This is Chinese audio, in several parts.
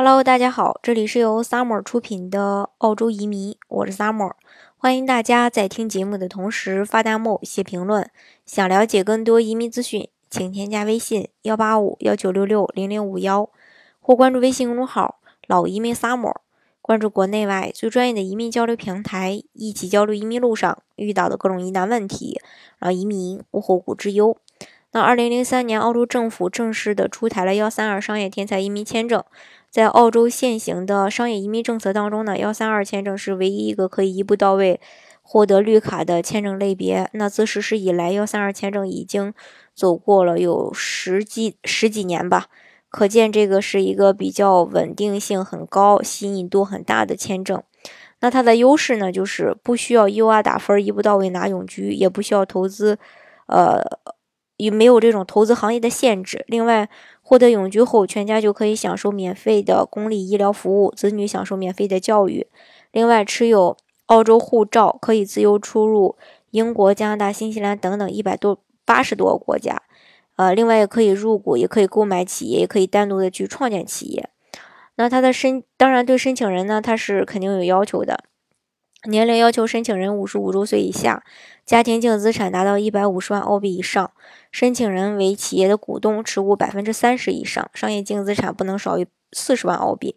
Hello，大家好，这里是由 Summer 出品的澳洲移民，我是 Summer，欢迎大家在听节目的同时发弹幕、写评论。想了解更多移民资讯，请添加微信幺八五幺九六六零零五幺，或关注微信公众号“老移民 Summer”，关注国内外最专业的移民交流平台，一起交流移民路上遇到的各种疑难问题，让移民无后顾之忧。那二零零三年，澳洲政府正式的出台了幺三二商业天才移民签证。在澳洲现行的商业移民政策当中呢，幺三二签证是唯一一个可以一步到位获得绿卡的签证类别。那自实施以来，幺三二签证已经走过了有十几十几年吧，可见这个是一个比较稳定性很高、吸引度很大的签证。那它的优势呢，就是不需要 U R 打分一步到位拿永居，也不需要投资，呃。也没有这种投资行业的限制。另外，获得永居后，全家就可以享受免费的公立医疗服务，子女享受免费的教育。另外，持有澳洲护照可以自由出入英国、加拿大、新西兰等等一百多八十多个国家。呃，另外也可以入股，也可以购买企业，也可以单独的去创建企业。那他的申，当然对申请人呢，他是肯定有要求的。年龄要求申请人五十五周岁以下，家庭净资产达到一百五十万澳币以上，申请人为企业的股东，持股百分之三十以上，商业净资产不能少于四十万澳币。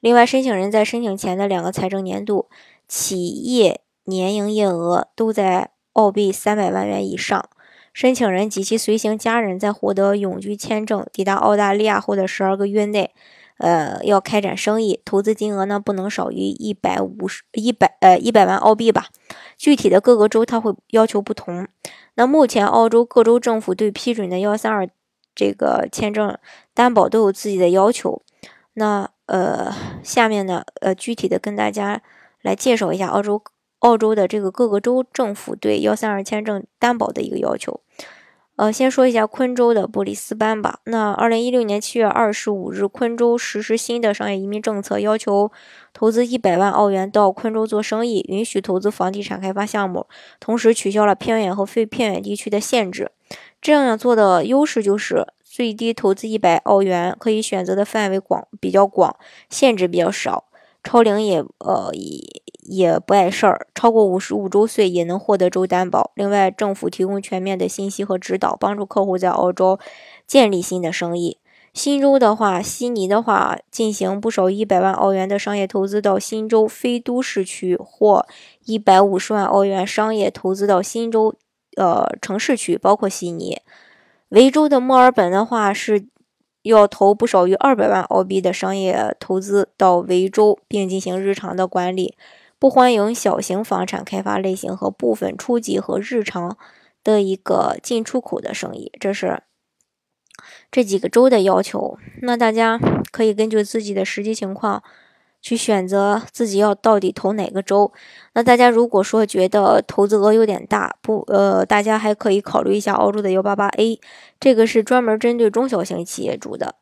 另外，申请人在申请前的两个财政年度，企业年营业额都在澳币三百万元以上。申请人及其随行家人在获得永居签证抵达澳大利亚后的十二个月内。呃，要开展生意，投资金额呢不能少于一百五十一百呃一百万澳币吧。具体的各个州它会要求不同。那目前澳洲各州政府对批准的幺三二这个签证担保都有自己的要求。那呃，下面呢呃具体的跟大家来介绍一下澳洲澳洲的这个各个州政府对幺三二签证担保的一个要求。呃，先说一下昆州的布里斯班吧。那二零一六年七月二十五日，昆州实施新的商业移民政策，要求投资一百万澳元到昆州做生意，允许投资房地产开发项目，同时取消了偏远和非偏远地区的限制。这样做的优势就是最低投资一百澳元，可以选择的范围广比较广，限制比较少，超龄也呃也。也不碍事儿，超过五十五周岁也能获得州担保。另外，政府提供全面的信息和指导，帮助客户在澳洲建立新的生意。新州的话，悉尼的话，进行不少一百万澳元的商业投资到新州非都市区，或一百五十万澳元商业投资到新州呃城市区，包括悉尼。维州的墨尔本的话是。要投不少于二百万澳币的商业投资到维州，并进行日常的管理。不欢迎小型房产开发类型和部分初级和日常的一个进出口的生意。这是这几个州的要求。那大家可以根据自己的实际情况。去选择自己要到底投哪个州？那大家如果说觉得投资额有点大，不，呃，大家还可以考虑一下澳洲的幺八八 A，这个是专门针对中小型企业主的。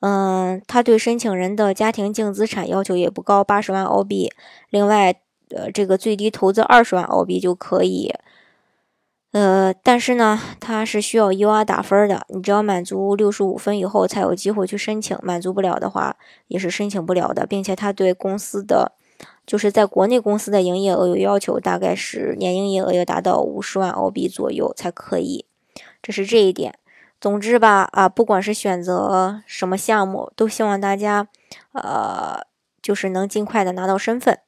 嗯，他对申请人的家庭净资产要求也不高，八十万澳币。另外，呃，这个最低投资二十万澳币就可以。呃，但是呢，它是需要 U R 打分的，你只要满足六十五分以后才有机会去申请，满足不了的话也是申请不了的，并且它对公司的就是在国内公司的营业额有要求，大概是年营业额要达到五十万澳币左右才可以，这是这一点。总之吧，啊，不管是选择什么项目，都希望大家呃，就是能尽快的拿到身份。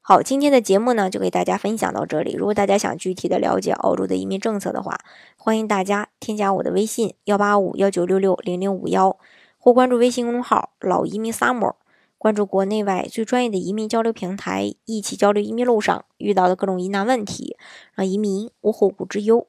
好，今天的节目呢就给大家分享到这里。如果大家想具体的了解澳洲的移民政策的话，欢迎大家添加我的微信幺八五幺九六六零零五幺，或关注微信公众号“老移民 summer”，关注国内外最专业的移民交流平台，一起交流移民路上遇到的各种疑难问题，让移民无后顾之忧。